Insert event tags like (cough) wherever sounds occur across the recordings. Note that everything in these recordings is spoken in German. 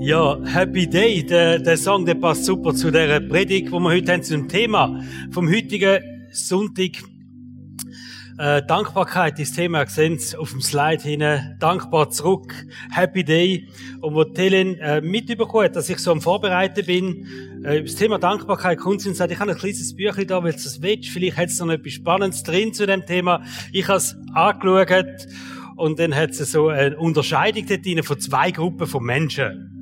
Ja, Happy Day, der, der Song, der passt super zu der Predigt, wo wir heute haben, zum Thema vom heutigen Sonntag. Äh, Dankbarkeit ist Thema, seht auf dem Slide hinten. Dankbar zurück, Happy Day. Und wo Helen äh, mitbekommen hat, dass ich so am Vorbereiten bin, äh, das Thema Dankbarkeit kommt und sagt, ich habe ein kleines Büchlein da, weil es willst. Vielleicht hat es noch etwas Spannendes drin zu dem Thema. Ich habe es angeschaut und dann hat es so eine Unterscheidung dort drin von zwei Gruppen von Menschen.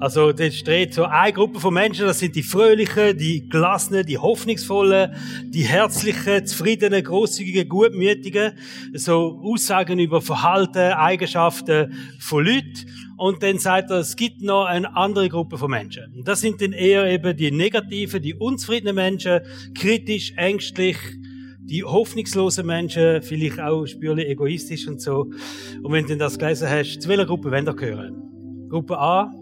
Also, da steht so eine Gruppe von Menschen, das sind die Fröhlichen, die Gelassenen, die Hoffnungsvollen, die Herzlichen, Zufriedenen, Großzügigen, Gutmütigen. So Aussagen über Verhalten, Eigenschaften von Leuten. Und dann sagt er, es gibt noch eine andere Gruppe von Menschen. Und das sind dann eher eben die negativen, die unzufriedenen Menschen, kritisch, ängstlich, die hoffnungslosen Menschen, vielleicht auch spürlich egoistisch und so. Und wenn du das gelesen hast, zu welcher Gruppe wollen ihr gehören? Gruppe A,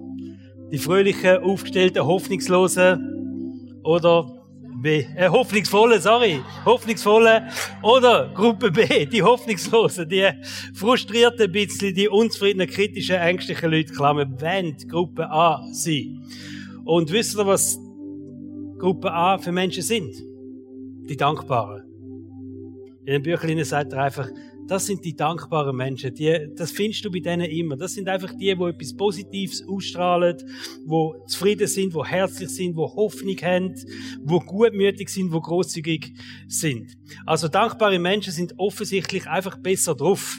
die fröhlichen, aufgestellten, hoffnungslosen oder B, äh, hoffnungsvolle, sorry, hoffnungsvolle oder Gruppe B, die hoffnungslosen, die frustrierten, bisschen, die unzufriedenen, kritischen, ängstlichen Leute, Klammer, wenn Gruppe A sein. Und wisst ihr, was Gruppe A für Menschen sind? Die Dankbaren. In den Büchlein sagt er einfach, das sind die dankbaren Menschen. Die, das findest du bei denen immer. Das sind einfach die, die etwas Positives ausstrahlen, wo zufrieden sind, wo herzlich sind, wo Hoffnung haben, wo gutmütig sind, wo großzügig sind. Also dankbare Menschen sind offensichtlich einfach besser drauf.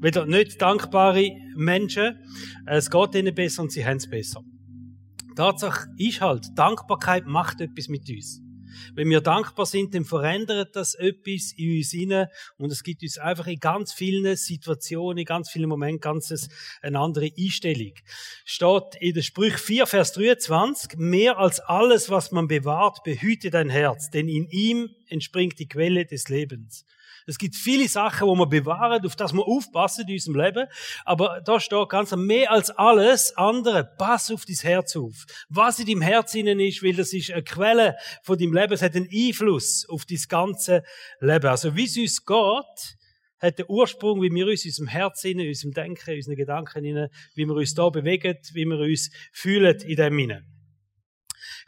Wieder nicht dankbare Menschen. Es geht ihnen besser und sie haben es besser. Tatsache ist halt, Dankbarkeit macht etwas mit uns. Wenn wir dankbar sind, dann verändert das etwas in uns hinein und es gibt uns einfach in ganz vielen Situationen, in ganz vielen Momenten ganz eine andere Einstellung. Steht in der Sprüch 4, Vers 23, mehr als alles, was man bewahrt, behüte dein Herz, denn in ihm entspringt die Quelle des Lebens. Es gibt viele Sachen, wo wir bewahren, auf das wir aufpassen in unserem Leben. Aber da steht ganz mehr als alles andere. Pass auf dein Herz auf. Was in deinem Herz innen ist, weil das ist eine Quelle von deinem Leben. Es hat einen Einfluss auf dein ganze Leben. Also wie es uns geht, hat den Ursprung, wie wir uns in unserem Herzen, in unserem Denken, in unseren Gedanken, wie wir uns da bewegen, wie wir uns fühlen in dem hinein.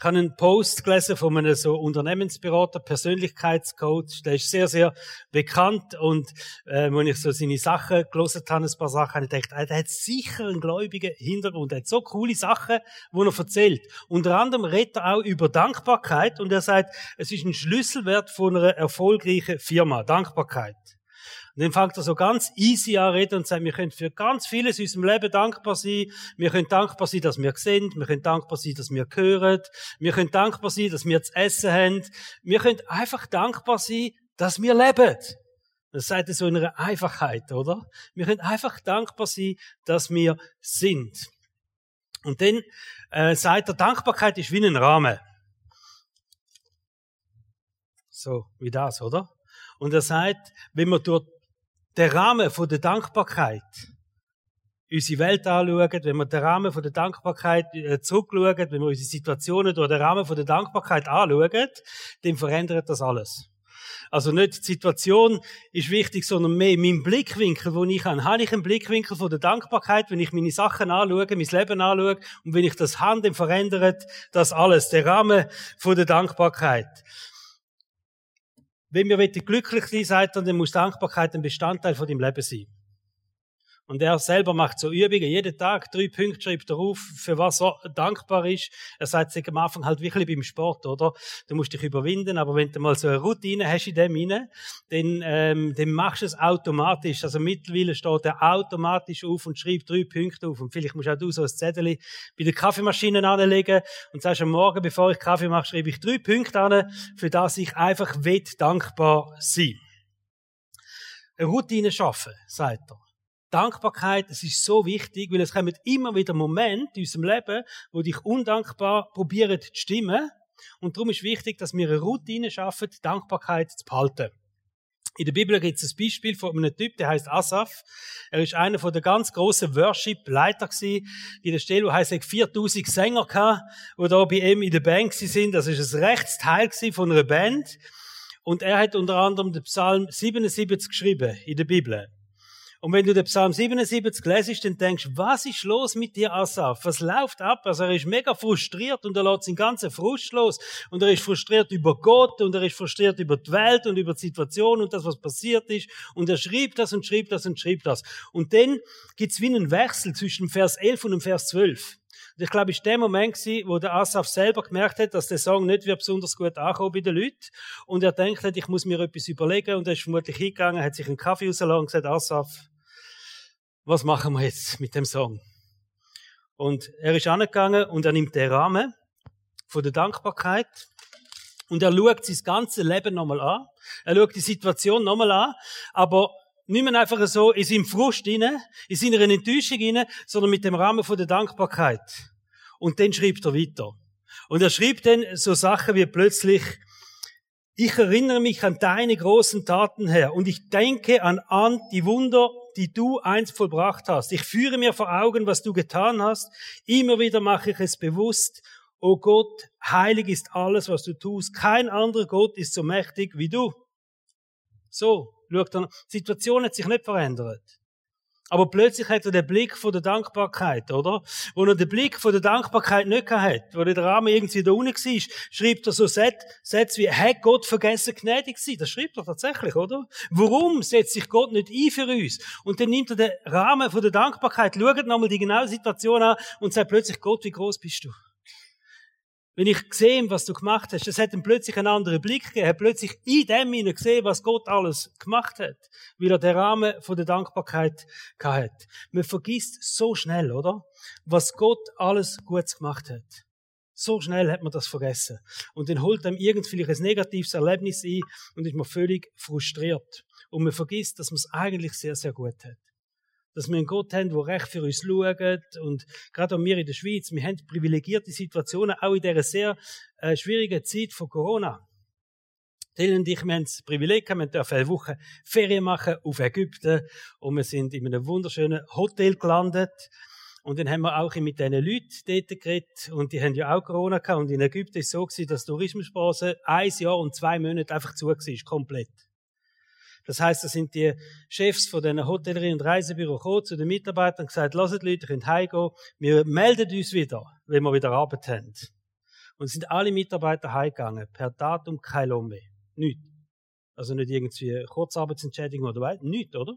Ich habe einen Post gelesen von einem so Unternehmensberater, Persönlichkeitscoach, der ist sehr, sehr bekannt und äh, wenn ich so seine Sachen gelesen habe, ein paar Sachen, habe ich gedacht, äh, der hat sicher einen gläubigen Hintergrund, er hat so coole Sachen, wo er erzählt. Unter anderem redet er auch über Dankbarkeit und er sagt, es ist ein Schlüsselwert von einer erfolgreichen Firma, Dankbarkeit. Und dann fängt er so ganz easy an reden und sagt, wir können für ganz vieles in unserem Leben dankbar sein. Wir können dankbar sein, dass wir sind. Wir können dankbar sein, dass wir hören. Wir können dankbar sein, dass wir zu essen haben. Wir können einfach dankbar sein, dass wir leben. Das sagt er so in einer Einfachheit, oder? Wir können einfach dankbar sein, dass wir sind. Und dann äh, sagt er, Dankbarkeit ist wie ein Rahmen. So, wie das, oder? Und er sagt, wenn wir durch den Rahmen von der Dankbarkeit unsere Welt anschauen, wenn wir den Rahmen von der Dankbarkeit äh, zurückschauen, wenn wir unsere Situationen durch den Rahmen von der Dankbarkeit anschauen, dann verändert das alles. Also nicht die Situation ist wichtig, sondern mehr mein Blickwinkel, wo ich habe. Habe ich einen Blickwinkel von der Dankbarkeit, wenn ich meine Sachen anschaue, mein Leben anschaue und wenn ich das habe, dann verändert das alles. Der Rahmen von der Dankbarkeit. Wenn wir glücklich sein er, dann muss Dankbarkeit ein Bestandteil von dem Leben sein. Und er selber macht so Übungen. Jeden Tag drei Punkte schreibt er auf, für was er dankbar ist. Er sagt sich am Anfang halt wirklich beim Sport, oder? Du musst dich überwinden, aber wenn du mal so eine Routine hast in dem inne, dann, ähm, dann machst du es automatisch. Also mittlerweile steht er automatisch auf und schreibt drei Punkte auf. Und vielleicht musst auch du so ein Zettel bei der Kaffeemaschine anlegen und sagst am Morgen, bevor ich Kaffee mache, schreibe ich drei Punkte an, für das ich einfach will dankbar sein. Eine Routine schaffen, sagt er. Dankbarkeit, es ist so wichtig, weil es kommen immer wieder Momente in unserem Leben, wo dich undankbar probieren zu stimmen. Und darum ist wichtig, dass wir eine Routine schaffen, Dankbarkeit zu behalten. In der Bibel gibt es ein Beispiel von einem Typ, der heißt Asaf. Er ist einer von der ganz großen Worship-Leiter. In der Stelle, wo heißt er 4000 Sänger gehabt, die da bei ihm in der Band sind. Das ist ein Rechtsteil von einer Band. Und er hat unter anderem den Psalm 77 geschrieben in der Bibel. Und wenn du den Psalm 77 lesest, dann denkst was ist los mit dir, Asaf? Was läuft ab? Also er ist mega frustriert und er lässt seinen ganzen Frust los. Und er ist frustriert über Gott und er ist frustriert über die Welt und über die Situation und das, was passiert ist. Und er schrieb das und schrieb das und schrieb das. Und dann gibt's wie einen Wechsel zwischen Vers 11 und Vers 12. Und ich glaube, es war der Moment, wo der Asaf selber gemerkt hat, dass der Song nicht besonders gut ankommt bei den Leuten. Und er denkt ich muss mir etwas überlegen. Und er ist vermutlich hingegangen, hat sich einen Kaffee rausgelassen und gesagt, Asaf, was machen wir jetzt mit dem Song? Und er ist angegangen und er nimmt den Rahmen von der Dankbarkeit und er schaut sein ganzes Leben nochmal an. Er schaut die Situation nochmal an, aber nicht mehr einfach so in seinem Frust rein, in seiner Enttäuschung rein, sondern mit dem Rahmen von der Dankbarkeit. Und dann schreibt er weiter. Und er schreibt dann so Sachen wie plötzlich, ich erinnere mich an deine großen Taten, Herr, und ich denke an, an die Wunder, die du einst vollbracht hast. Ich führe mir vor Augen, was du getan hast. Immer wieder mache ich es bewusst. O Gott, heilig ist alles, was du tust. Kein anderer Gott ist so mächtig wie du. So, schaut er, die Situation hat sich nicht verändert. Aber plötzlich hat er den Blick von der Dankbarkeit, oder? Wo er den Blick von der Dankbarkeit nicht hat, wo der Rahmen irgendwie da unten war, schreibt er so Sätze wie, hat Gott vergessen gnädig sein? Das schreibt er tatsächlich, oder? Warum setzt sich Gott nicht ein für uns? Und dann nimmt er den Rahmen von der Dankbarkeit, schaut nochmal die genaue Situation an und sagt plötzlich, Gott, wie groß bist du? Wenn ich gesehen, was du gemacht hast, das hat ihm plötzlich einen anderen Blick gegeben. Er hat plötzlich in dem hinein gesehen, was Gott alles gemacht hat, weil er den Rahmen von der Dankbarkeit hat. Man vergisst so schnell, oder? Was Gott alles Gutes gemacht hat. So schnell hat man das vergessen. Und dann holt einem irgend vielleicht ein negatives Erlebnis ein und ist man völlig frustriert. Und man vergisst, dass man es eigentlich sehr, sehr gut hat dass wir einen Gott haben, der recht für uns schaut. Und gerade auch wir in der Schweiz, wir haben privilegierte Situationen, auch in dieser sehr äh, schwierigen Zeit von Corona. Denen und ich, wir haben das Privileg, wir dürfen eine Woche Ferien machen auf Ägypten und wir sind in einem wunderschönen Hotel gelandet. Und dann haben wir auch mit diesen Leuten dort geredet und die haben ja auch Corona gehabt und in Ägypten ist es so dass die Tourismusbranche ein Jahr und zwei Monate einfach zu war, komplett. Das heißt, da sind die Chefs von den Hotellerie- und Reisebüro gekommen zu den Mitarbeitern und gesagt, lasst Leute, ihr könnt heimgehen. Wir melden uns wieder, wenn wir wieder Arbeit haben. Und sind alle Mitarbeiter heimgegangen. Per Datum kein Lohn mehr. Nicht. Also nicht irgendwie Kurzarbeitsentschädigung oder was. Nicht, oder?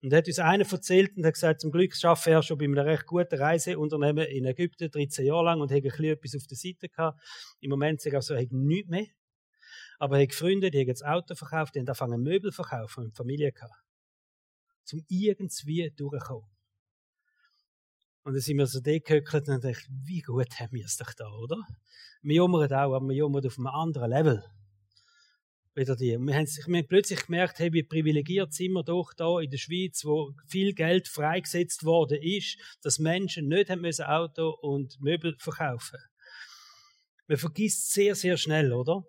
Und hat uns einer erzählt und hat gesagt, zum Glück schaffe er schon bei einem recht guten Reiseunternehmen in Ägypten 13 Jahre lang und hat ein bisschen etwas auf der Seite gehabt. Im Moment sage ich also, er hat nichts mehr. Aber ich Freunde, die haben jetzt Auto verkauft, die haben angefangen Möbel zu verkaufen und Familie gehabt. Zum irgendwie durchkommen. Und dann sind wir so gehöckelt und dachte, wie gut haben wir es doch da, oder? Wir jammern auch, aber wir jammern auf einem anderen Level. Wieder die. Und wir haben, wir haben plötzlich gemerkt, hey, wie privilegiert sind wir doch da in der Schweiz, wo viel Geld freigesetzt worden ist, dass Menschen nicht haben müssen Auto und Möbel verkaufen. Man vergisst sehr, sehr schnell, oder?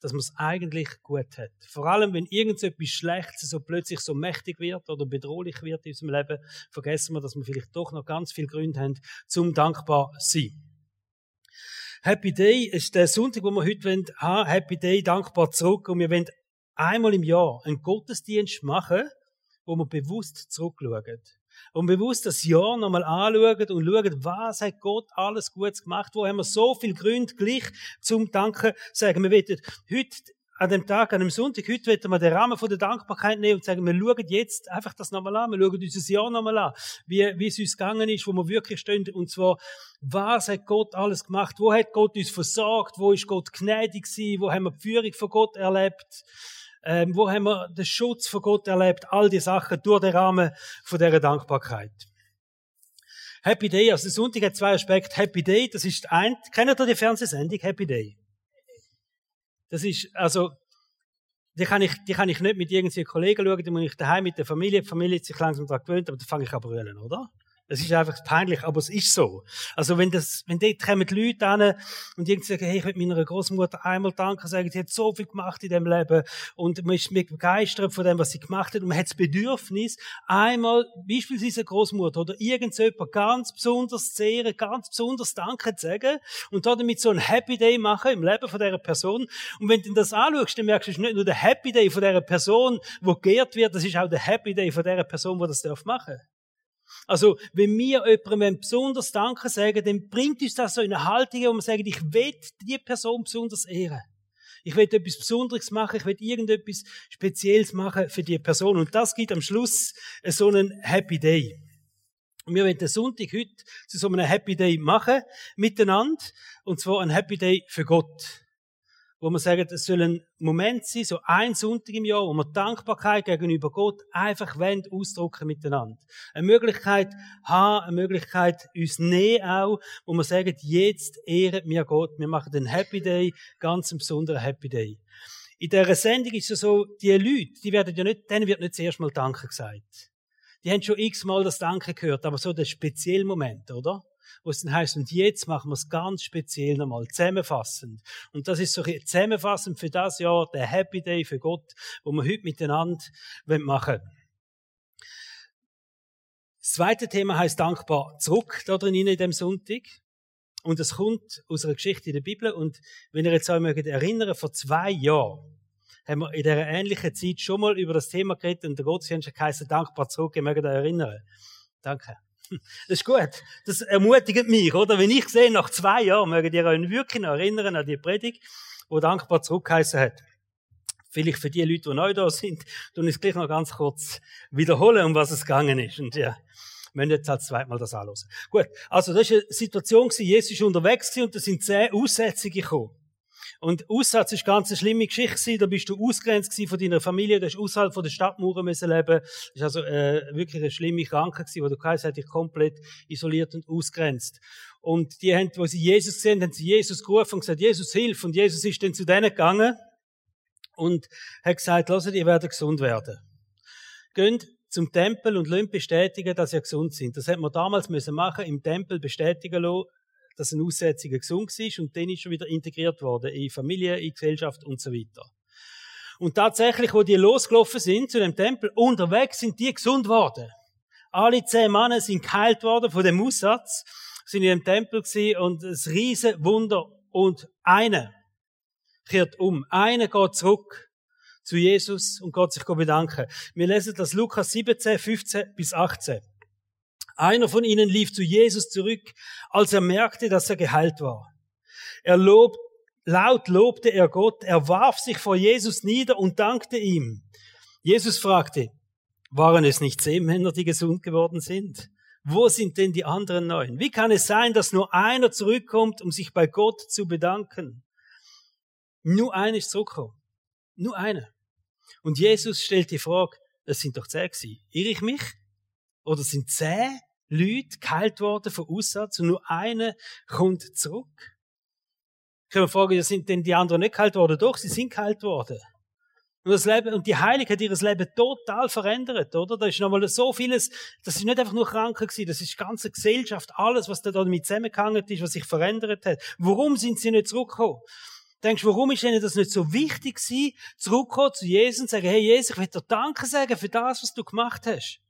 Dass man es eigentlich gut hat. Vor allem, wenn irgendetwas Schlechtes so plötzlich so mächtig wird oder bedrohlich wird in unserem Leben, vergessen wir, dass wir vielleicht doch noch ganz viele Gründe haben, zum dankbar sein. Happy Day ist der Sonntag, wo wir heute haben Happy Day, dankbar zurück. Und wir wollen einmal im Jahr einen Gottesdienst machen, wo wir bewusst zurückschauen und bewusst das Jahr nochmal anschauen und schauen, was hat Gott alles Gutes gemacht, wo haben wir so viel Gründe gleich zum Danken sagen. Wir wollen heute an dem Tag, an dem Sonntag, heute wollen wir den Rahmen von der Dankbarkeit nehmen und sagen, wir schauen jetzt einfach das nochmal an, wir schauen unser Jahr nochmal an, wie, wie es uns gegangen ist, wo wir wirklich stehen, und zwar, was hat Gott alles gemacht, wo hat Gott uns versorgt, wo ist Gott gnädig gewesen, wo haben wir die Führung von Gott erlebt, ähm, wo haben wir den Schutz von Gott erlebt? All die Sachen durch den Rahmen von dieser Dankbarkeit. Happy Day, also Sonntag hat zwei Aspekte. Happy Day, das ist ein, kennt ihr die Fernsehsendung Happy Day? Das ist, also, die kann ich, die kann ich nicht mit irgendwelchen Kollegen schauen, die muss ich daheim mit der Familie, die Familie hat sich langsam daran gewöhnt, aber da fange ich an brüllen, oder? Es ist einfach peinlich, aber es ist so. Also wenn das, wenn dort kommen die Leute an und irgendwie sagen, hey, ich will meiner Großmutter einmal danken, sagen, sie hat so viel gemacht in dem Leben und man ist begeistert von dem, was sie gemacht hat und man hat das Bedürfnis, einmal beispielsweise eine Großmutter oder irgendjemand ganz besonders zu ehren, ganz besonders Danke zu sagen und damit so ein Happy Day machen im Leben von dieser Person. Und wenn du das anschaust, dann merkst du, es ist nicht nur der Happy Day von dieser Person, wo geehrt wird, das ist auch der Happy Day von dieser Person, die das machen darf. Also, wenn wir jemandem besonders Danke sagen, dann bringt uns das so in eine Haltung, wo wir sagen, ich will die Person besonders ehren. Ich will etwas Besonderes machen, ich will irgendetwas Spezielles machen für die Person. Und das gibt am Schluss so einen Happy Day. Und wir wollen den Sonntag heute zu so einem Happy Day machen, miteinander. Und zwar ein Happy Day für Gott wo wir sagen, es soll ein Moment sein, so ein Sonntag im Jahr, wo wir Dankbarkeit gegenüber Gott einfach wollen, ausdrücken miteinander. Eine Möglichkeit haben, eine Möglichkeit uns nehmen auch, wo wir sagen, jetzt ehren wir Gott, wir machen den Happy Day, ganz einen besonderen Happy Day. In dieser Sendung ist es so, die Leute, die werden ja nicht, denen wird nicht zuerst mal Danke gesagt. Die haben schon x-mal das Danke gehört, aber so der spezielle Moment, oder? Wo dann heißt, und jetzt machen wir es ganz speziell nochmal, zusammenfassend. Und das ist so zusammenfassend für das Jahr, der Happy Day für Gott, wo wir heute miteinander machen wollen. Das zweite Thema heißt dankbar zurück, da drin in dem Sonntag. Und es kommt aus einer Geschichte in der Bibel. Und wenn ihr jetzt euch mögt erinnern, vor zwei Jahren haben wir in dieser ähnlichen Zeit schon mal über das Thema geredet und der Gottesdienst heißt dankbar zurück. Ihr mögt euch erinnern. Danke. Das ist gut. Das ermutigt mich, oder? Wenn ich sehe, nach zwei Jahren, mögt ihr euch wirklich noch erinnern an die Predigt, wo dankbar zurückgeheißen hat. Vielleicht für die Leute, die neu da sind, tun ich es gleich noch ganz kurz wiederholen, um was es gegangen ist. Und ja, wir müssen jetzt halt zweimal das anhören. Gut. Also, das war eine Situation, Jesus ist unterwegs und da sind zehn Aussätzige gekommen. Und Aussatz ist ganz eine schlimme Geschichte. Da bist du ausgrenzt von deiner Familie, du hast außerhalb von der Stadtmauern müssen leben. Das ist also äh, wirklich eine schlimme Krankheit gewesen, wo du geheißen hat dich komplett isoliert und ausgrenzt. Und die haben, wo sie Jesus gesehen haben, sie Jesus gerufen und gesagt, Jesus hilf. Und Jesus ist dann zu denen gegangen und hat gesagt, lasst ihr werden gesund werden. Geht zum Tempel und lasst bestätigen, dass ihr gesund sind. Das hätte man damals müssen machen, im Tempel bestätigen lassen, dass ein Aussätziger gesund ist und dann ist er wieder integriert worden in Familie, in Gesellschaft und so weiter. Und tatsächlich, wo die losgelaufen sind zu dem Tempel, unterwegs sind die gesund worden. Alle zehn Männer sind geheilt worden von dem Aussatz, sind in dem Tempel gewesen und es riesen Wunder und einer kehrt um, einer geht zurück zu Jesus und Gott sich bedanken. Wir lesen das Lukas 17, 15 bis 18. Einer von ihnen lief zu Jesus zurück, als er merkte, dass er geheilt war. Er lobt, laut lobte er Gott, er warf sich vor Jesus nieder und dankte ihm. Jesus fragte, waren es nicht zehn Männer, die gesund geworden sind? Wo sind denn die anderen neun? Wie kann es sein, dass nur einer zurückkommt, um sich bei Gott zu bedanken? Nur einer ist zurückgekommen. Nur einer. Und Jesus stellt die Frage, das sind doch zehn gewesen. Irre ich mich? Oder sind zehn Leute geheilt worden von Aussatz und nur einer kommt zurück? Können wir fragen, sind denn die anderen nicht geheilt worden? Doch, sie sind geheilt worden. Und das Leben, und die Heilige hat ihr Leben total verändert, oder? Da ist nochmal so vieles, das ist nicht einfach nur Kranke gewesen, das ist die ganze Gesellschaft, alles, was da damit zusammengehangen ist, was sich verändert hat. Warum sind sie nicht zurückgekommen? Denkst du, warum ist ihnen das nicht so wichtig gewesen, zurückzukommen zu Jesus und sagen, hey Jesus, ich will dir Danke sagen für das, was du gemacht hast?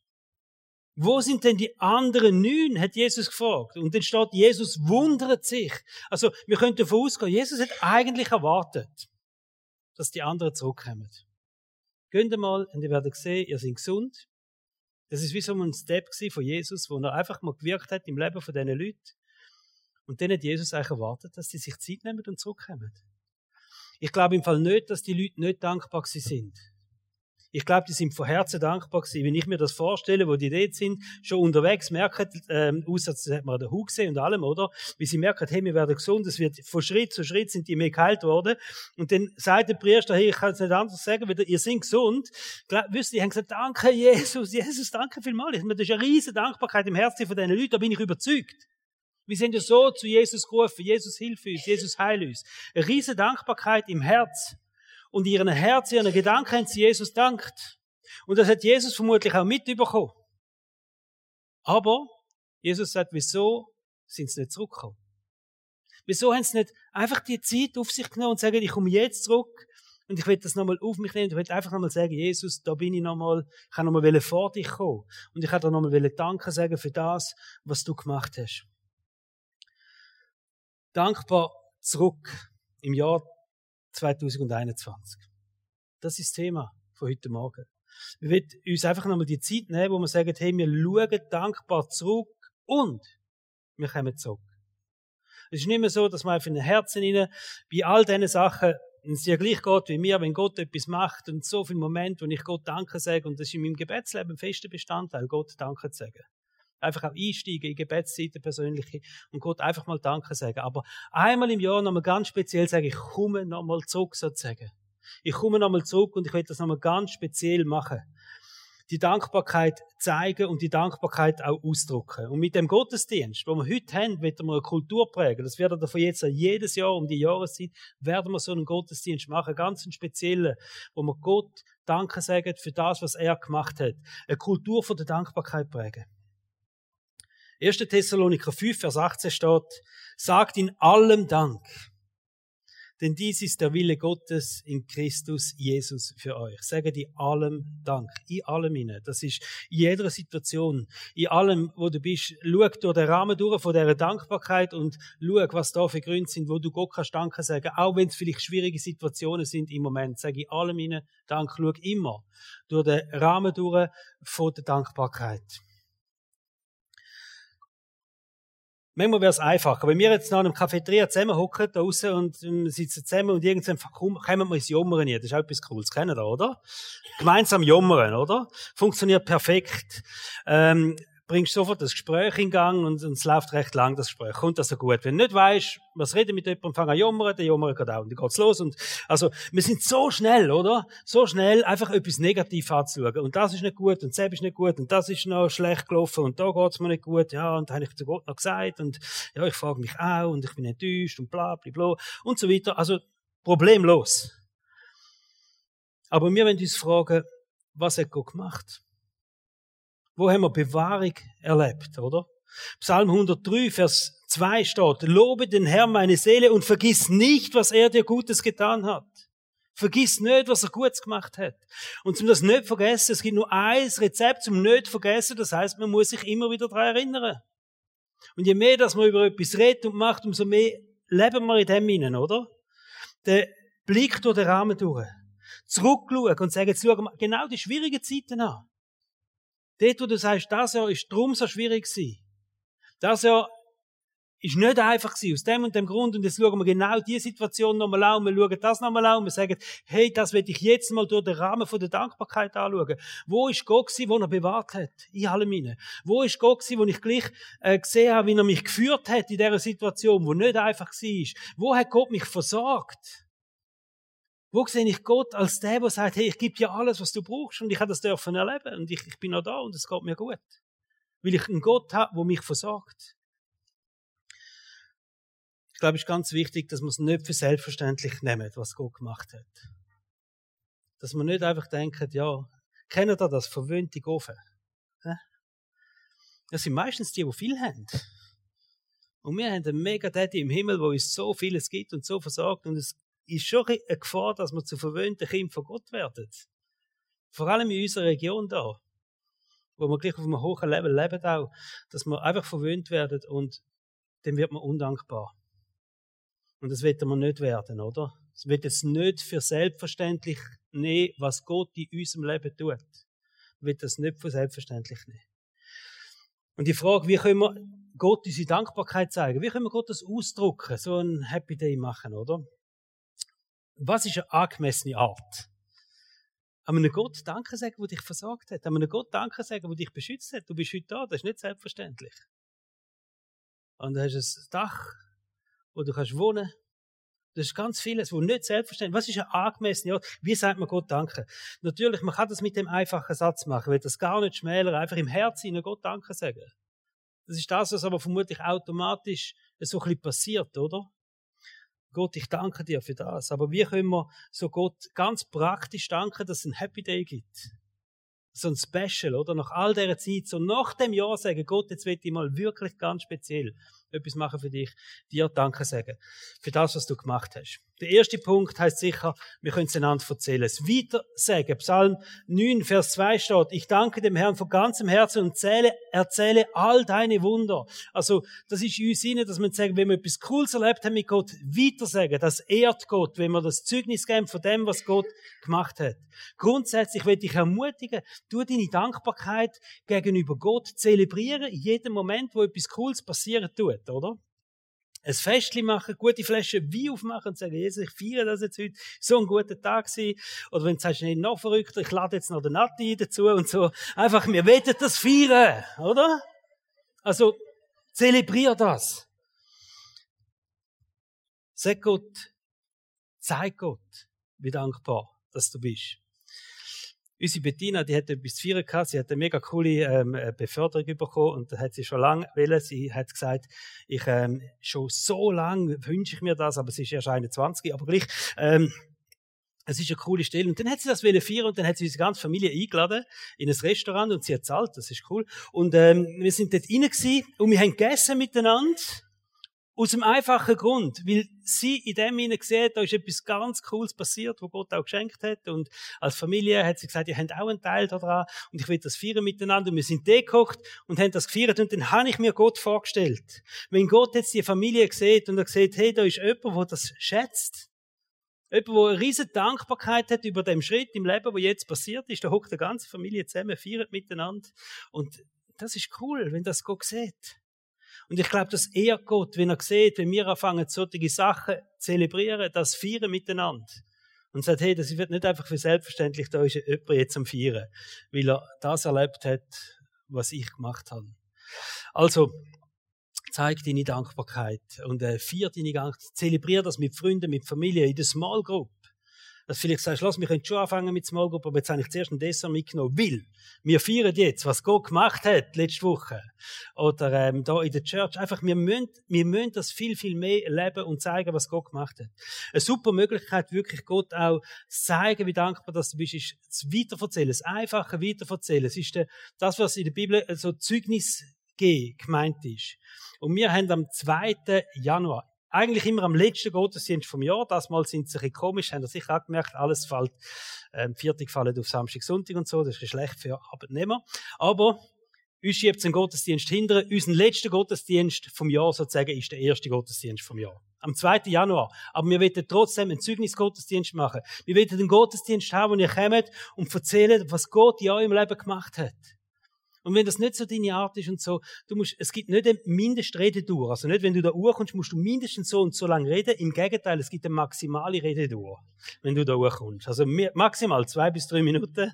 Wo sind denn die anderen neun? hat Jesus gefragt. Und dann steht, Jesus wundert sich. Also, wir könnten davon ausgehen, Jesus hat eigentlich erwartet, dass die anderen zurückkommen. Geht mal und ihr werdet sehen, ihr seid gesund. Das ist wie so ein Step von Jesus, wo er einfach mal gewirkt hat im Leben von diesen Leuten. Und dann hat Jesus eigentlich erwartet, dass sie sich Zeit nehmen und zurückkommen. Ich glaube im Fall nicht, dass die Leute nicht dankbar sind. Ich glaube, die sind von Herzen dankbar gewesen. Wenn ich mir das vorstelle, wo die dort sind, schon unterwegs merken, ähm, Aussatz, das hat man an der Hu gesehen und allem, oder? Wie sie merken, hey, wir werden gesund, es wird, von Schritt zu Schritt sind die mehr geheilt worden. Und dann sagt der Priester, hey, ich kann es nicht anders sagen, weil ihr seid gesund. Glaub, wisst ihr, die haben gesagt, danke Jesus, Jesus, danke vielmals. Das ist eine riesige Dankbarkeit im Herzen von diesen Leuten, da bin ich überzeugt. Wir sind ja so zu Jesus gerufen. Jesus hilf uns, Jesus heil uns. Eine riesige Dankbarkeit im Herz und ihren Herz, ihren Gedanken haben sie Jesus dankt. Und das hat Jesus vermutlich auch mitbekommen. Aber Jesus sagt, wieso sind sie nicht zurückgekommen? Wieso haben sie nicht einfach die Zeit auf sich genommen und sagen, ich komme jetzt zurück und ich will das nochmal auf mich nehmen. Ich will einfach nochmal sagen, Jesus, da bin ich nochmal, ich kann nochmal vor dich kommen. Und ich kann dir nochmal Danke sagen für das, was du gemacht hast. Dankbar zurück im Jahr 2021. Das ist das Thema von heute Morgen. Wir wollen uns einfach nochmal die Zeit nehmen, wo wir sagen, hey, wir schauen dankbar zurück und wir kommen zurück. Es ist nicht mehr so, dass man einfach in den Herzen rein, bei all diesen Sachen, es ja gleich geht wie mir, wenn Gott etwas macht und so viele Momente, wo ich Gott Danke sage, und das ist in meinem Gebetsleben ein fester Bestandteil, Gott Danke zu sagen. Einfach auch einsteigen in Gebetszeiten persönliche und Gott einfach mal Danke sagen. Aber einmal im Jahr nochmal ganz speziell sagen, ich komme nochmal zurück sozusagen. Ich komme nochmal zurück und ich will das nochmal ganz speziell machen die Dankbarkeit zeigen und die Dankbarkeit auch ausdrücken. Und mit dem Gottesdienst, wo wir heute haben, werden wir eine Kultur prägen. Das werden wir von jetzt an jedes Jahr um die Jahreszeit, werden wir so einen Gottesdienst machen, ganz einen speziellen, wo wir Gott Danke sagen für das, was er gemacht hat. Eine Kultur von der Dankbarkeit prägen. 1. Thessaloniker 5, Vers 18 steht, sagt in allem Dank denn dies ist der Wille Gottes in Christus Jesus für euch. Sage die allem Dank. In allem inne. Das ist in jeder Situation. In allem, wo du bist. Schau durch den Rahmen durch von dieser Dankbarkeit und schau, was da für Gründe sind, wo du Gott kannst Danke sagen. Auch wenn es vielleicht schwierige Situationen sind im Moment. Sage in allem inne Dank. Schau immer durch den Rahmen durch von der Dankbarkeit. Manchmal wäre es einfacher. Wenn wir jetzt noch in einem Cafeteria zusammenhocken, da draussen, und ähm, sitzen zusammen und irgendwann kommen wir ins Jummern hier. Das ist auch etwas Cooles. Kennen da, oder? Gemeinsam Jummern, oder? Funktioniert perfekt. Ähm, bringst sofort das Gespräch in Gang und, und es läuft recht lang, das Gespräch. Kommt also gut. Wenn du nicht weißt, was reden mit jemandem, fang an jummern, der jummern geht auch und dann geht's los. Und, also, wir sind so schnell, oder? So schnell, einfach etwas negativ anzuschauen. Und das ist nicht gut und das ist nicht gut und das ist noch schlecht gelaufen und da geht's mir nicht gut, ja, und habe ich zu Gott noch gesagt und, ja, ich frage mich auch und ich bin enttäuscht und bla, bla, bla und so weiter. Also, problemlos. Aber wir wollen uns fragen, was hat Gott gemacht? Wo haben wir Bewahrung erlebt, oder? Psalm 103, Vers 2 steht, Lobe den Herrn meine Seele und vergiss nicht, was er dir Gutes getan hat. Vergiss nicht, was er Gutes gemacht hat. Und zum das nicht vergessen, es gibt nur ein Rezept zum nicht vergessen, das heißt, man muss sich immer wieder daran erinnern. Und je mehr, dass man über etwas redet und macht, umso mehr leben wir in dem hinein, oder? Der Blick durch den Rahmen durch. Zurückschauen und sagen, jetzt schauen wir genau die schwierigen Zeiten an. Dort, wo du sagst, das Jahr ist drum so schwierig gewesen. Das Jahr ist nicht einfach gewesen, aus dem und dem Grund. Und jetzt schauen wir genau diese Situation nochmal an. Wir schauen das nochmal an. Wir sagen, hey, das will ich jetzt mal durch den Rahmen der Dankbarkeit anschauen. Wo ist Gott gewesen, wo er bewahrt hat? In allem inne. Wo ist Gott gewesen, wo ich gleich äh, gesehen habe, wie er mich geführt hat in dieser Situation, wo nicht einfach war? Wo hat Gott mich versorgt? Wo sehe ich Gott als der, der sagt, hey, ich gebe dir alles, was du brauchst und ich habe das dürfen erleben und ich, ich bin noch da und es geht mir gut. Weil ich einen Gott habe, der mich versorgt. Ich glaube, es ist ganz wichtig, dass wir es nicht für selbstverständlich nehmen, was Gott gemacht hat. Dass wir nicht einfach denken, ja, kennen ihr das, verwöhnte Ofen? Das sind meistens die, die viel haben. Und wir haben einen mega Daddy im Himmel, wo uns so vieles gibt und so versorgt und es ist schon eine Gefahr, dass wir zu verwöhnten Kindern von Gott werden. Vor allem in unserer Region da, wo wir gleich auf einem hohen Level leben auch, dass wir einfach verwöhnt werden und dann wird man undankbar. Und das wird man nicht werden, oder? Es wird jetzt nicht für selbstverständlich nehmen, was Gott in unserem Leben tut. Man wird das nicht für selbstverständlich nehmen. Und die Frage, wie können wir Gott unsere Dankbarkeit zeigen? Wie können wir Gott das ausdrücken? So ein Happy Day machen, oder? Was ist eine angemessene Art? An einem Gott Danke sagen, der dich versorgt hat. An einem Gott Danke sagen, der dich beschützt hat. Du bist heute da, das ist nicht selbstverständlich. Und du hast ein Dach, wo du kannst wohnen das ist ganz vieles, wo nicht selbstverständlich Was ist eine angemessene Art? Wie sagt man Gott Danke? Natürlich, man kann das mit dem einfachen Satz machen, weil das gar nicht schmälern, einfach im Herzen Gott Danke sagen. Das ist das, was aber vermutlich automatisch so ein bisschen passiert, oder? Gott, ich danke dir für das. Aber wie können wir so Gott ganz praktisch danken, dass es ein Happy Day gibt? so ein Special, oder? Nach all dieser Zeit, so nach dem Jahr sagen, Gott, jetzt will ich mal wirklich ganz speziell etwas machen für dich, dir Danke sagen. Für das, was du gemacht hast. Der erste Punkt heißt sicher, wir können es einander erzählen. Es Weitersagen. Psalm 9, Vers 2 steht, ich danke dem Herrn von ganzem Herzen und zähle, erzähle all deine Wunder. Also, das ist in uns dass wir sagen, wenn wir etwas Cooles erlebt haben mit Gott, weitersagen. Das ehrt Gott, wenn wir das Zeugnis geben von dem, was Gott gemacht hat. Grundsätzlich will ich ermutigen, du deine Dankbarkeit gegenüber Gott zelebrieren, in jedem Moment, wo etwas Cooles passieren tut, oder? ein Festchen machen, gute Flasche Wein aufmachen und sagen, Jesus, ich feiere das jetzt heute, so ein guter Tag gewesen. Oder wenn du sagst, nee, noch verrückter, ich lade jetzt noch den Nati dazu und so. Einfach, wir wollen das feiern, oder? Also, zelebrier das. Sag Gott, zeig Gott, wie dankbar, dass du bist. Unsere Bettina, die hat etwas zu feiern gehabt. Sie hat eine mega coole ähm, äh, Beförderung bekommen und da hat sie schon lange wollen. Sie hat gesagt, ich ähm, schon so lange wünsche ich mir das, aber sie ist erst 21, aber gleich. Ähm, es ist eine coole Stelle. Und dann hat sie das wollen feiern und dann hat sie unsere ganze Familie eingeladen in ein Restaurant und sie hat zahlt. Das ist cool. Und ähm, wir sind dort rein gewesen und wir haben gegessen miteinander. Aus dem einfachen Grund, weil sie in dem hinein gesehen, da ist etwas ganz Cooles passiert, wo Gott auch geschenkt hat. Und als Familie hat sie gesagt, ihr habt auch einen Teil daran und ich will das feiern miteinander. Und wir sind gekocht und haben das gefeiert und dann habe ich mir Gott vorgestellt. Wenn Gott jetzt die Familie sieht und er sieht, hey, da ist jemand, der das schätzt, Jemand, der eine riesige Dankbarkeit hat über den Schritt im Leben, wo jetzt passiert ist, da hockt die ganze Familie zusammen, feiert miteinander. Und das ist cool, wenn das Gott sieht. Und ich glaube, das ehrt Gott, wenn er sieht, wenn wir anfangen, solche Sachen zu zelebrieren, das Feiern miteinander. Und sagt, hey, das wird nicht einfach für selbstverständlich, da ist jemand jetzt am Feiern, weil er das erlebt hat, was ich gemacht habe. Also, zeig deine Dankbarkeit und äh, feier deine Dankbarkeit, zelebrier das mit Freunden, mit Familie, in der Small Group dass vielleicht sagst, lass, wir können schon anfangen mit Small Group, aber jetzt habe ich zuerst ein Dessert mitgenommen, weil wir feiern jetzt, was Gott gemacht hat letzte Woche oder ähm, da in der Church. Einfach, wir müssen, wir müssen das viel, viel mehr leben und zeigen, was Gott gemacht hat. Eine super Möglichkeit, wirklich Gott auch zeigen, wie dankbar dass du bist, ist das Weiterverzählen, das einfache Weiterverzählen. Es ist das, was in der Bibel so Zeugnis gemeint ist. Und wir haben am 2. Januar eigentlich immer am letzten Gottesdienst vom Jahr. Das Mal sind sie ein bisschen komisch, haben Sie sicher auch gemerkt, alles fällt, ähm, Viertag fallen auf Samstag, Sonntag und so, das ist schlecht für Arbeitnehmer. Aber uns schiebt den Gottesdienst hinter. Unser letzter Gottesdienst vom Jahr sozusagen ist der erste Gottesdienst vom Jahr. Am 2. Januar. Aber wir wollen trotzdem einen Zeugnisgottesdienst machen. Wir wollen einen Gottesdienst haben, wo ihr kommt und erzählt, was Gott in eurem Leben gemacht hat. Und wenn das nicht so deine Art ist und so, du musst, es gibt nicht eine Mindestrededauer. Also nicht, wenn du da kommst, musst du mindestens so und so lange reden. Im Gegenteil, es gibt eine maximale Rededauer, wenn du da kommst. Also maximal zwei bis drei Minuten.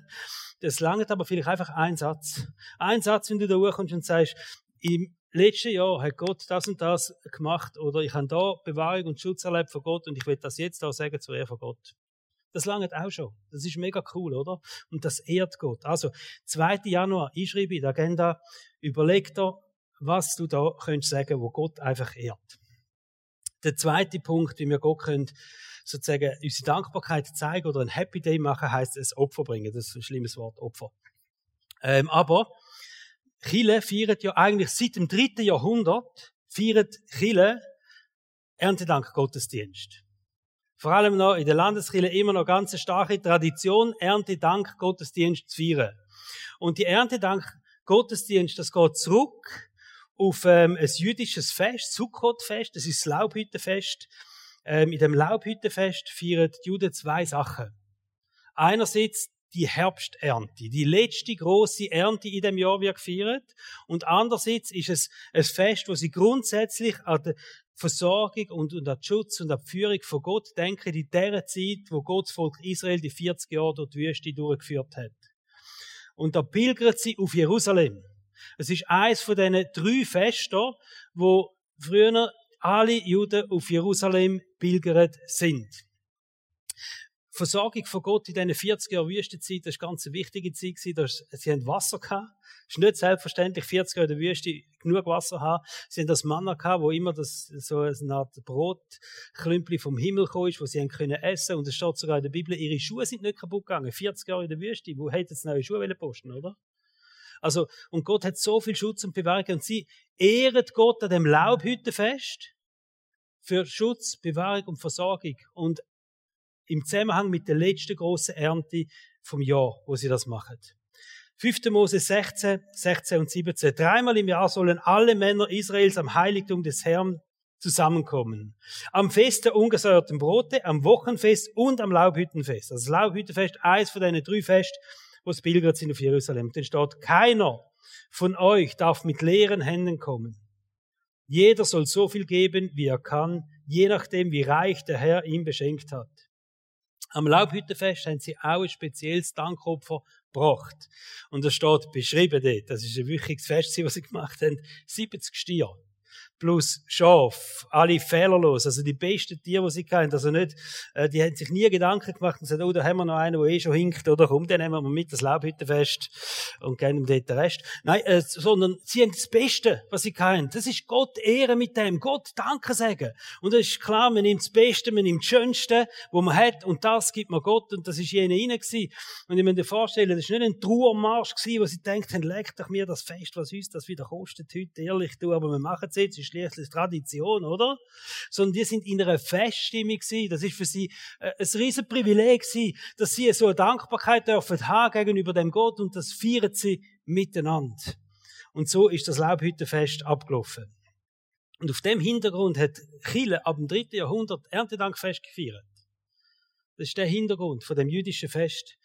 Das langt aber vielleicht einfach ein Satz. Ein Satz, wenn du da kommst und sagst, im letzten Jahr hat Gott das und das gemacht oder ich habe da Bewahrung und Schutz erlebt von Gott und ich will das jetzt auch sagen zur Ehre von Gott. Das langt auch schon. Das ist mega cool, oder? Und das ehrt Gott. Also, 2. Januar, ich schreibe in der Agenda, überleg dir, was du da könntest sagen, wo Gott einfach ehrt. Der zweite Punkt, wie wir Gott können, sozusagen unsere Dankbarkeit zeigen oder ein Happy Day machen, heißt es Opfer bringen. Das ist ein schlimmes Wort, Opfer. Ähm, aber Chile feiert ja eigentlich seit dem dritten Jahrhundert, feiert Chile Erntedank Gottesdienst. Vor allem noch in der Landeskirche immer noch ganz starke Tradition, Erntedank Gottesdienst zu feiern. Und die Erntedank Gottesdienst, das geht zurück auf ähm, ein jüdisches Fest, Sukkot-Fest, das ist das Laubhüttenfest. Ähm, in dem Laubhüttenfest feiern die Juden zwei Sachen. Einerseits die Herbsternte, die letzte große Ernte in dem Jahr wird gefeiert. Und andererseits ist es ein Fest, wo sie grundsätzlich an der Versorgung und, an den Schutz und an die Führung von Gott denken, in der Zeit, wo Gott das Volk Israel die 40 Jahre durch die Wüste durchgeführt hat. Und da pilgert sie auf Jerusalem. Es ist eines von diesen drei Festen, wo früher alle Juden auf Jerusalem pilgert sind. Versorgung von Gott in diesen 40 Jahren Wüstenzeit, das war eine ganz wichtige Zeit. Sie haben Wasser gehabt. Es ist nicht selbstverständlich, 40 Jahre in der Wüste genug Wasser haben. Sie haben das Manna gehabt, wo immer das, so eine Art Brotklümpel vom Himmel kam, wo sie haben können essen. Und es steht sogar in der Bibel, ihre Schuhe sind nicht kaputt gegangen. 40 Jahre in der Wüste. Wo hätten sie neue Schuhe posten, oder? Also, und Gott hat so viel Schutz und Bewahrung. Und sie ehren Gott an dem Laubhüttenfest für Schutz, Bewahrung und Versorgung. Und im Zusammenhang mit der letzten großen Ernte vom Jahr, wo sie das machen. 5. Mose 16, 16 und 17. Dreimal im Jahr sollen alle Männer Israels am Heiligtum des Herrn zusammenkommen. Am Fest der ungesäuerten Brote, am Wochenfest und am Laubhüttenfest. Also das Laubhüttenfest, eins von diesen drei Fest, wo es pilgert sind auf Jerusalem. Denn steht, keiner von euch darf mit leeren Händen kommen. Jeder soll so viel geben, wie er kann, je nachdem, wie reich der Herr ihm beschenkt hat. Am Laubhüttenfest haben sie auch ein spezielles Dankopfer gebracht. Und das steht beschrieben dort. Das ist ein wirkliches Fest, was sie gemacht haben. 70 Stier plus Schaf, alle fehlerlos, also die besten Tiere, die sie kennen, also nicht, äh, die haben sich nie Gedanken gemacht und gesagt, oh, da haben wir noch einen, der eh schon hinkt, oder komm, den nehmen wir mit, das Laubhüttenfest und geben ihm dort den Rest. Nein, äh, sondern sie haben das Beste, was sie kennen. Das ist Gott Ehre mit dem, Gott Danke sagen. Und das ist klar, man nimmt das Beste, man nimmt das Schönste, was man hat und das gibt man Gott und das ist jene rein gewesen. Und ich muss mir vorstellen, das ist nicht ein Trauermarsch gewesen, wo sie denkt haben, leg doch mir das Fest, was uns das wieder kostet heute, ehrlich, du, aber wir machen es jetzt, schließlich Tradition, oder? Sondern die sind in einer Feststimmung gewesen. Das ist für sie äh, ein riesen Privileg gewesen, dass sie so eine Dankbarkeit dürfen haben gegenüber dem Gott und das feiern sie miteinander. Und so ist das Laubhüttenfest abgelaufen. Und auf dem Hintergrund hat Chile ab dem dritten Jahrhundert Erntedankfest gefeiert. Das ist der Hintergrund von dem jüdischen Fest.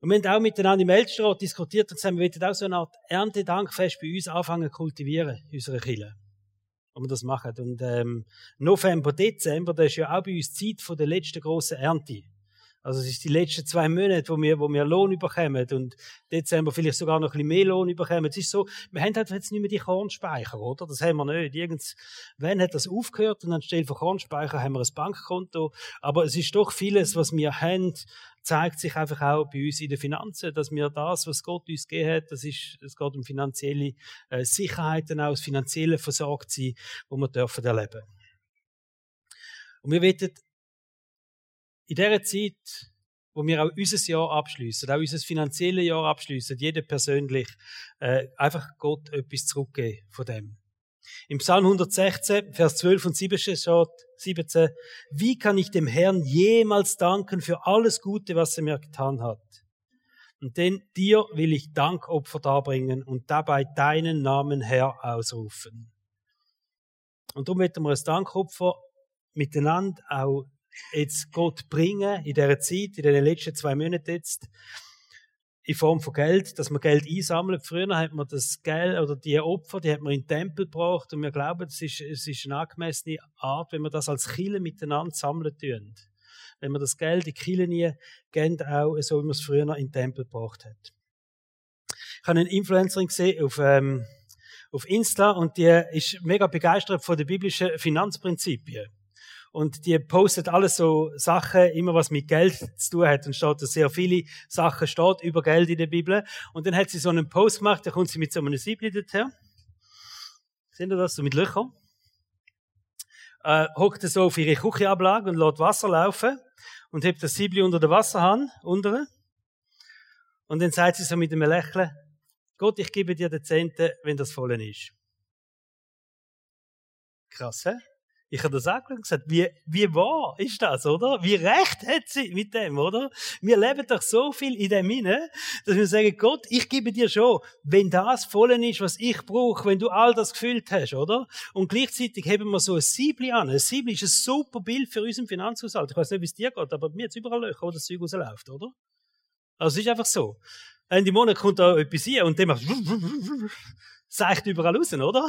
Und wir haben auch miteinander im Ältestenrat diskutiert und gesagt, wir wollen auch so eine Art Erntedankfest bei uns anfangen zu kultivieren, in unserer Kirche wo wir das machen. Und ähm, November, Dezember, das ist ja auch bei uns Zeit von der letzten grossen Ernte. Also es ist die letzten zwei Monate, wo wir, wo wir Lohn überkommen und Dezember vielleicht sogar noch ein bisschen mehr Lohn überkommen. Es ist so, wir haben halt jetzt nicht mehr die Kornspeicher, oder? Das haben wir nicht. Irgendwann hat das aufgehört und anstelle von Kornspeicher haben wir ein Bankkonto. Aber es ist doch vieles, was wir haben, zeigt sich einfach auch bei uns in den Finanzen, dass wir das, was Gott uns gegeben hat, das ist, es geht um finanzielle äh, Sicherheiten, auch das finanzielle Versorgtsein, wo wir dürfen erleben. Und wir wollen in dieser Zeit, wo wir auch unser Jahr abschließen, auch unser finanzielles Jahr abschließen, jeder persönlich, äh, einfach Gott etwas zurückgeben von dem. Im Psalm 116, Vers 12 und 17 steht, 17, wie kann ich dem Herrn jemals danken für alles Gute, was er mir getan hat? Und denn dir will ich Dankopfer darbringen und dabei deinen Namen Herr ausrufen. Und darum werden wir ein Dankopfer miteinander auch jetzt Gott bringen, in dieser Zeit, in den letzten zwei Monaten jetzt in Form von Geld, dass man Geld einsammelt. Früher hat man das Geld oder die Opfer, die hat man in den Tempel gebracht und wir glauben, es ist, es ist eine angemessene Art, wenn wir das als Kille miteinander sammeln tun. Wenn wir das Geld in die nie geben, auch so wie man es früher in den Tempel gebracht hat. Ich habe eine Influencerin gesehen auf, ähm, auf Insta und die ist mega begeistert von den biblischen Finanzprinzipien. Und die postet alles so Sachen, immer was mit Geld zu tun hat. Und steht da sehr viele Sachen steht über Geld in der Bibel. Und dann hat sie so einen Post gemacht, da kommt sie mit so einem Siebli dorthin. Seht ihr das? So mit Löchern. Äh, hockt so auf ihre Küchenablage und lässt Wasser laufen. Und hebt das Siebli unter der Wasserhahn, unter. Und dann sagt sie so mit einem Lächeln, Gott, ich gebe dir den Zehnten, wenn das voll ist. Krass, hä? Ich habe das auch gesagt, wie, wie wahr ist das, oder? Wie recht hat sie mit dem, oder? Wir leben doch so viel in dem inne, dass wir sagen, Gott, ich gebe dir schon, wenn das voll ist, was ich brauche, wenn du all das gefüllt hast, oder? Und gleichzeitig haben wir so ein Siebli an. Ein Siebli ist ein super Bild für unseren Finanzhaushalt. Ich weiß nicht, wie es dir geht, aber mir jetzt überall Löcher, wo das Zeug rausläuft, oder? Also es ist einfach so. Ende Monat kommt da etwas hier und dem macht (laughs) seicht überall raus, oder?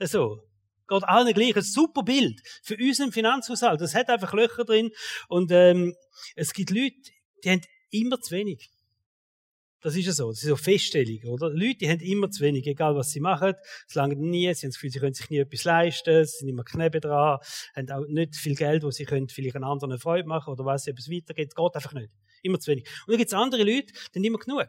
So geht allen gleich. Ein super Bild für unseren Finanzhaushalt. Das hat einfach Löcher drin. Und ähm, es gibt Leute, die haben immer zu wenig. Das ist ja so. Das ist so Feststellung, oder? Leute, die haben immer zu wenig, egal was sie machen. Es langt nie, sie haben das Gefühl, sie können sich nie etwas leisten, sie sind immer Knebe dran, haben auch nicht viel Geld, wo sie können vielleicht einen anderen Freude machen oder was, ob es weitergeht. Geht einfach nicht. Immer zu wenig. Und dann gibt es andere Leute, die haben immer genug.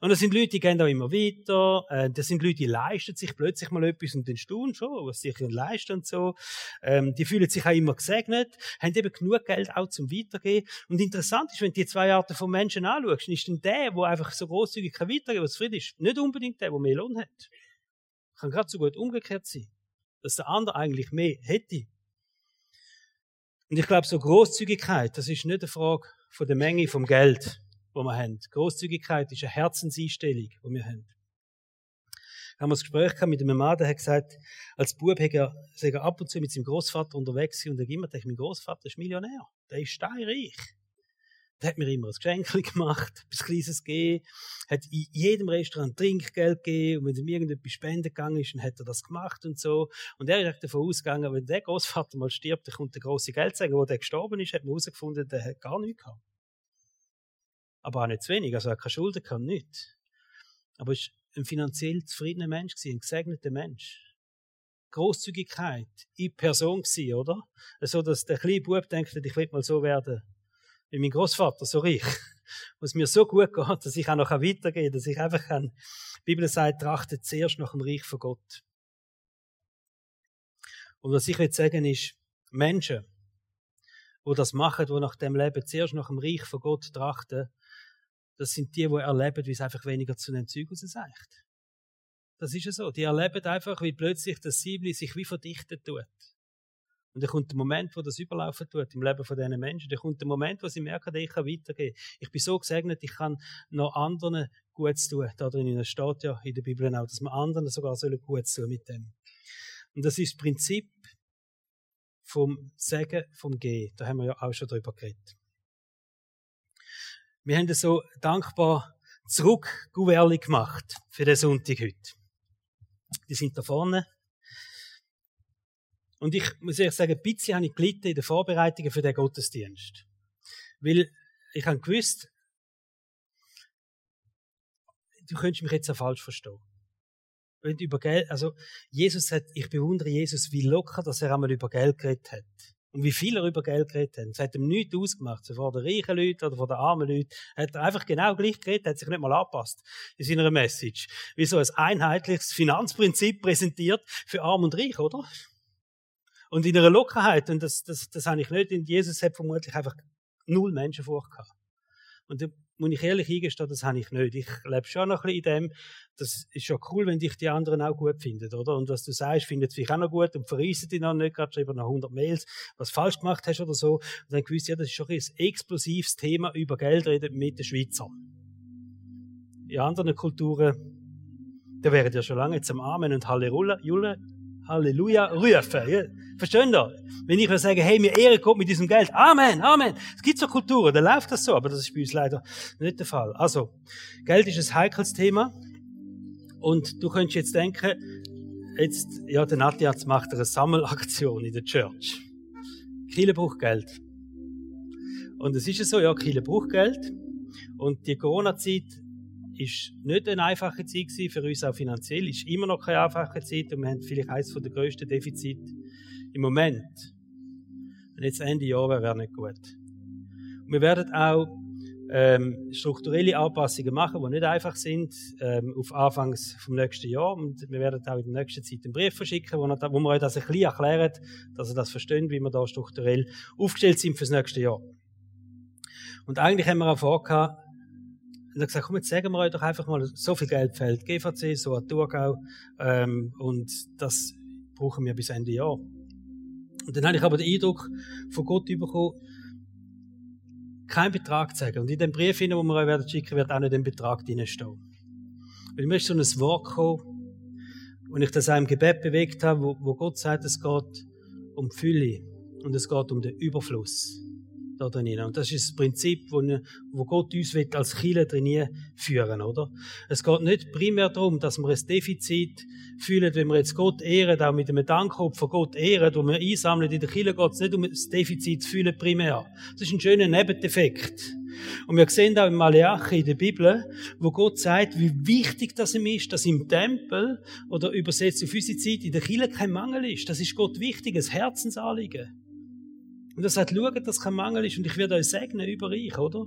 Und das sind Leute, die gehen auch immer weiter. Äh, das sind Leute, die leisten sich plötzlich mal etwas und den staunen schon, was sie sich leisten und so. Ähm, die fühlen sich auch immer gesegnet, haben eben genug Geld auch zum Weitergehen. Und interessant ist, wenn du die zwei Arten von Menschen anschaust, ist dann der, der einfach so großzügig kann weitergehen, was zufrieden ist, nicht unbedingt der, der mehr Lohn hat. Kann gerade so gut umgekehrt sein. Dass der andere eigentlich mehr hätte. Und ich glaube, so Großzügigkeit, das ist nicht eine Frage von der Menge vom Geld wo wir haben. Großzügigkeit ist eine Herzenseinstellung, die wir haben. Wir haben ein Gespräch mit einem Mann, der hat gesagt, als Bub hat er, er ab und zu mit seinem Großvater unterwegs und er hat immer gedacht, mein Großvater ist Millionär. Der ist steinreich. Der hat mir immer ein Geschenk (laughs) gemacht, etwas Kleines gegeben, hat in jedem Restaurant Trinkgeld gegeben und wenn ihm irgendetwas spenden gegangen ist, dann hat er das gemacht und so. Und er ist davon ausgegangen, wenn der Großvater mal stirbt, dann kommt der große Geldsegen, wo der gestorben ist, hat man herausgefunden, der hat gar nichts gehabt aber auch nicht zu wenig. Also er hat keine Schulden gehabt, nicht. Aber er war ein finanziell zufriedener Mensch, ein gesegneter Mensch. Großzügigkeit in Person gewesen, oder? So, dass der kleine Bub denkt, ich will mal so werden wie mein Großvater, so reich. (laughs) Was mir so gut geht, dass ich auch noch weitergehen kann, dass ich einfach kann. Die Bibel sagt, trachtet zuerst nach dem Reich von Gott. Und was ich will sagen ist, Menschen, die das machen, die nach dem Leben zuerst nach dem Reich von Gott trachten, das sind die, die erleben, wie es einfach weniger zu den Zeug sagt. Das ist ja so. Die erleben einfach, wie plötzlich das Siebli sich wie verdichtet tut. Und dann kommt der Moment, wo das überlaufen tut im Leben von diesen Menschen. Dann kommt der Moment, wo sie merken, ich kann weitergehen. Ich bin so gesegnet, ich kann noch anderen Gutes tun. Da drin steht ja in der Bibel auch, dass man anderen sogar sollen Gutes tun mit dem. Und das ist das Prinzip vom Segen, vom Gehen. Da haben wir ja auch schon drüber geredet. Wir haben das so dankbar zurück gemacht für den Sonntag heute. Die sind da vorne. Und ich muss ehrlich sagen, ein bisschen habe ich gelitten in den Vorbereitungen für den Gottesdienst. Weil ich habe gewusst, du könntest mich jetzt auch falsch verstehen. Wenn über Geld, also Jesus hat, ich bewundere Jesus, wie locker, dass er einmal über Geld geredet hat. Und wie viel er über Geld geredet hat. Es hat ihm nichts ausgemacht. So von den reichen Leuten oder von den armen Leuten. Er hat einfach genau gleich geredet, hat sich nicht mal angepasst in seiner Message. Wie so ein einheitliches Finanzprinzip präsentiert für Arm und Reich, oder? Und in einer Lockerheit. Und das, das, das habe ich nicht. Und Jesus hat vermutlich einfach null Menschen vorgehabt. Und muss ich ehrlich eingestehen, das habe ich nicht. Ich lebe schon noch ein bisschen in dem, das ist ja cool, wenn dich die anderen auch gut finden, oder? Und was du sagst, findet sich auch noch gut und verreisen dich noch nicht, gerade schreiben noch 100 Mails, was falsch gemacht hast oder so. Und dann gewusst, ja, das ist schon ein explosives Thema über Geld reden mit den Schweizern. In anderen Kulturen, da wären ja schon lange jetzt am Amen und Halleluja, Halleluja rufen. Ja? Verstehen ihr? Wenn ich sage, hey, mir Ehre kommt mit diesem Geld. Amen, Amen. Es gibt so Kulturen, da läuft das so, aber das ist bei uns leider nicht der Fall. Also, Geld ist ein heikles Thema. Und du könntest jetzt denken, jetzt, ja, der Natiaz macht eine Sammelaktion in der Church. Kiel braucht Geld. Und es ist ja so, ja, Kiel braucht Geld. Und die Corona-Zeit ist nicht eine einfache Zeit gewesen, für uns auch finanziell, ist immer noch keine einfache Zeit und wir haben vielleicht eines der grössten Defizite im Moment. Und jetzt Ende Jahr wäre nicht gut. Und wir werden auch ähm, strukturelle Anpassungen machen, die nicht einfach sind, ähm, auf Anfangs vom nächsten Jahr. Und wir werden auch in der nächsten Zeit einen Brief verschicken, wo, wo wir euch das ein bisschen erklären, dass ihr das versteht, wie wir da strukturell aufgestellt sind fürs nächste Jahr. Und eigentlich haben wir auch vorgehabt, und er gesagt, komm, jetzt sagen wir euch doch einfach mal, so viel Geld fällt GVC, so an Thurgau, ähm, und das brauchen wir bis Ende Jahr. Und dann habe ich aber den Eindruck von Gott bekommen, keinen Betrag zu sagen. Und in dem Brief, den wir euch schicken, wird auch nicht ein Betrag drinstehen. Weil mir ist so ein Wort gekommen, und ich das auch im Gebet bewegt habe, wo, wo Gott sagt, es geht um die Fülle und es geht um den Überfluss da drin. Und das ist das Prinzip, wo, wo Gott uns will, als Kirche drin führen, oder? Es geht nicht primär darum, dass wir ein Defizit fühlen, wenn wir jetzt Gott ehren, auch mit einem Dankopfer Gott ehren, wo wir einsammeln in der Kirche, geht es nicht um das Defizit zu fühlen primär. Das ist ein schöner Nebendefekt. Und wir sehen da im Maleachi in der Bibel, wo Gott sagt, wie wichtig das ihm ist, dass im Tempel oder übersetzt auf unsere Zeit in der Kirche kein Mangel ist. Das ist Gott wichtig, ein Herzensanliegen. Und er sagt, schaut, dass kein Mangel ist und ich werde euch segnen über euch, oder?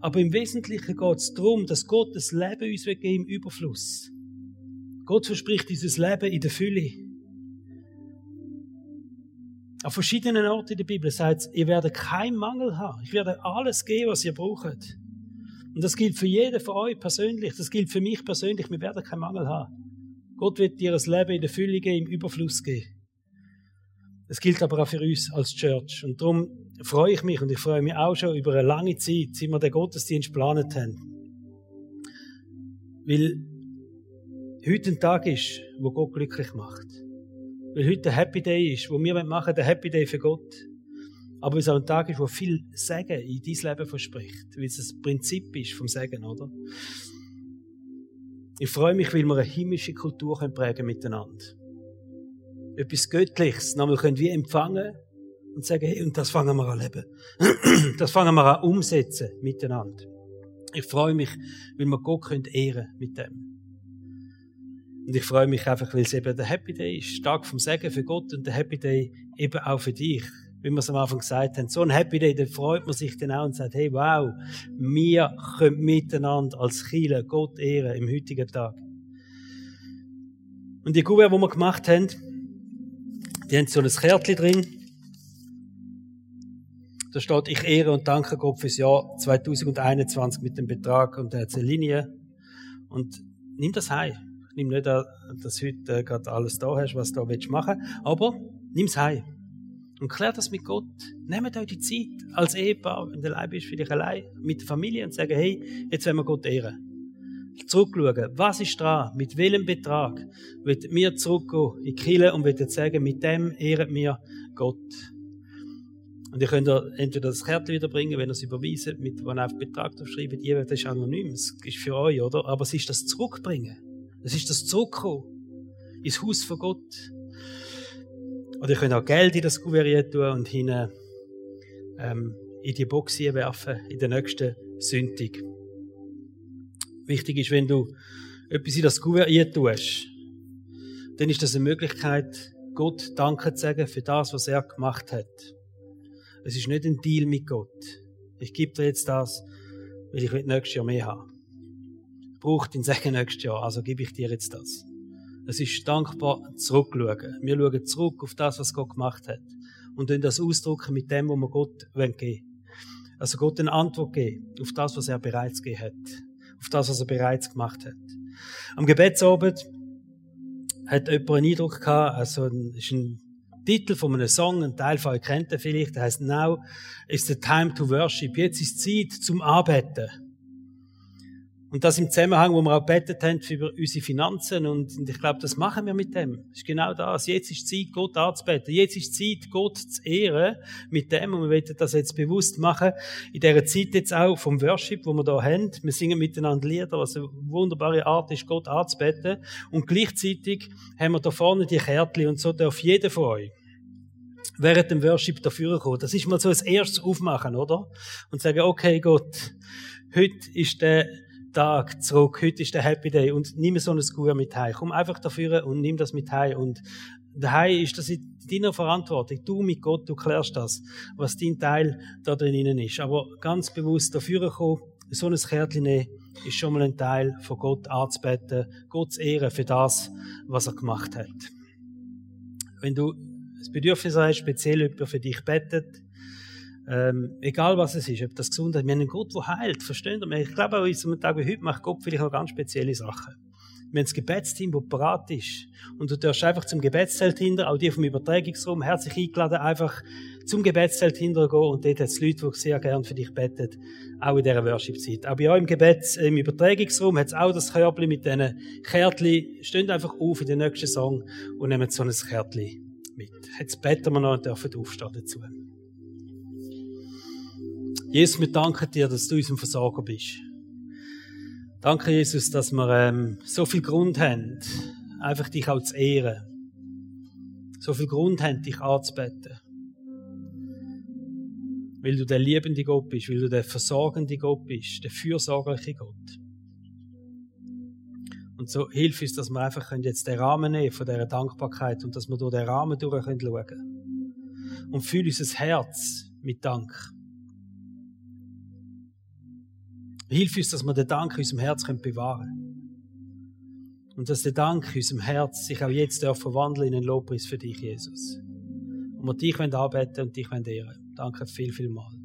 Aber im Wesentlichen geht es darum, dass Gott das Leben uns geben im Überfluss. Gott verspricht dieses Leben in der Fülle. An verschiedenen Orten in der Bibel sagt es, ihr werdet keinen Mangel haben. Ich werde alles geben, was ihr braucht. Und das gilt für jeden von euch persönlich. Das gilt für mich persönlich. Wir werden keinen Mangel haben. Gott wird dir das Leben in der Fülle geben, im Überfluss geben. Das gilt aber auch für uns als Church. Und darum freue ich mich und ich freue mich auch schon über eine lange Zeit, seit wir den Gottesdienst geplant haben. Weil heute ein Tag ist, wo Gott glücklich macht. Weil heute ein Happy Day ist, wo wir machen, der Happy Day für Gott. Aber weil es auch ein Tag ist, wo viel Segen in dein Leben verspricht. Weil es das Prinzip ist vom Segen, oder? Ich freue mich, weil wir eine himmlische Kultur prägen miteinander. Etwas Göttliches, nämlich können wir empfangen und sagen, hey, und das fangen wir an leben. (clears throat) das fangen wir an umsetzen miteinander. Ich freue mich, weil wir Gott ehren können mit dem. Und ich freue mich einfach, weil es eben der Happy Day ist. Tag vom Segen für Gott und der Happy Day eben auch für dich. Wie wir es am Anfang gesagt haben. So ein Happy Day, da freut man sich dann auch und sagt, hey, wow, wir können miteinander als Chile Gott ehren im heutigen Tag. Und die Kuvert, die wir gemacht haben, die haben so ein Kärtchen drin. Da steht, ich ehre und danke Gott fürs Jahr 2021 mit dem Betrag und der Linie. Und nimm das heim. Nimm nicht, dass du heute äh, gerade alles da hast, was du da willst machen aber nimm es heim. Und klär das mit Gott. Nehmt euch die Zeit als Ehepaar, wenn du allein bist, dich allein, mit der Familie und sagen, hey, jetzt wollen wir Gott ehren. Zurückschauen, was ist dran, mit welchem Betrag wird mir zurückgehen in die Kirche und wird sagen, mit dem ehren wir Gott. Und ihr könnt entweder das Kärtchen wiederbringen, wenn ihr es überweisen, mit, ihr auf Betrag schreibt, ihr, das ist anonym, das ist für euch, oder? Aber es ist das Zurückbringen. Es ist das Zurückkommen ins Haus von Gott. Oder ihr könnt auch Geld in das Kuvert tun und hinten ähm, in die Box werfen, in der nächsten Sündig. Wichtig ist, wenn du etwas in das Kuvert tust, dann ist das eine Möglichkeit, Gott Danke zu sagen für das, was er gemacht hat. Es ist nicht ein Deal mit Gott. Ich gebe dir jetzt das, weil ich nächstes Jahr mehr haben braucht den Segen nächstes Jahr, also gebe ich dir jetzt das. Es ist dankbar zurückschauen. Wir schauen zurück auf das, was Gott gemacht hat. Und dann das ausdrücken mit dem, was wir Gott geben wollen. Also Gott eine Antwort geben auf das, was er bereits gegeben hat. Auf das, was er bereits gemacht hat. Am Gebetsabend hat jemand einen Eindruck gehabt, also ist ein Titel von einem Song, ein Teil von euch kennt ihr vielleicht, der heißt Now is the time to worship. Jetzt ist Zeit zum Arbeiten. Und das im Zusammenhang, wo wir auch betet haben für unsere Finanzen. Und, ich glaube, das machen wir mit dem. Das ist genau das. Jetzt ist Zeit, Gott anzubeten. Jetzt ist Zeit, Gott zu ehren mit dem. Und wir wollen das jetzt bewusst machen. In dieser Zeit jetzt auch vom Worship, wo wir da haben. Wir singen miteinander Lieder, was eine wunderbare Art ist, Gott anzubeten. Und gleichzeitig haben wir da vorne die Kärtchen und so darf jeder von euch während dem Worship dafür kommen. Das ist mal so das erstes Aufmachen, oder? Und sagen, okay, Gott, heute ist der Tag zurück. Heute ist der Happy Day und nimm so ein Skur mit heim. Komm einfach dafür und nimm das mit heim. Und daheim ist das in deiner Verantwortung. Du mit Gott, du klärst das, was dein Teil da drinnen ist. Aber ganz bewusst dafür kommen, so ein Kärtchen nehmen, ist schon mal ein Teil von Gott anzubeten, Gott zu ehren für das, was er gemacht hat. Wenn du das Bedürfnis hast, speziell jemand für dich betet, ähm, egal was es ist, ob das Gesundheit, wir haben einen Gott, der heilt, versteht ihr? Ich glaube, an unserem Tag wie heute macht Gott vielleicht noch ganz spezielle Sachen. Wir haben das Gebetsteam, das parat ist. Und du darfst einfach zum Gebetszelt hinter, auch die vom Übertragungsraum, herzlich eingeladen, einfach zum Gebetszelt hinter gehen und dort hat es Leute, die sehr gern für dich beten, auch in dieser Worship-Zeit. Aber ja, im Gebets, im Übertragungsraum hat es auch das Körbchen mit diesen Kärtchen. Steht einfach auf in den nächsten Song und nehmen so ein Kärtchen mit. Jetzt beten wir noch und dürfen aufstehen dazu. Jesus, wir danken dir, dass du unser Versorger bist. Danke, Jesus, dass wir ähm, so viel Grund haben, einfach dich auch zu ehren. So viel Grund haben, dich anzubeten. Weil du der liebende Gott bist, weil du der versorgende Gott bist, der fürsorgliche Gott. Und so hilf uns, dass wir einfach jetzt den Rahmen nehmen von dieser Dankbarkeit und dass wir durch den Rahmen durch können. Und fühl unser Herz mit Dank. Hilf uns, dass wir den Dank in unserem Herz bewahren können. Und dass der Dank in unserem Herz sich auch jetzt verwandeln in einen Lobpreis für dich, Jesus. Und wir dich anbeten und dich ehren Danke viel, viel mal.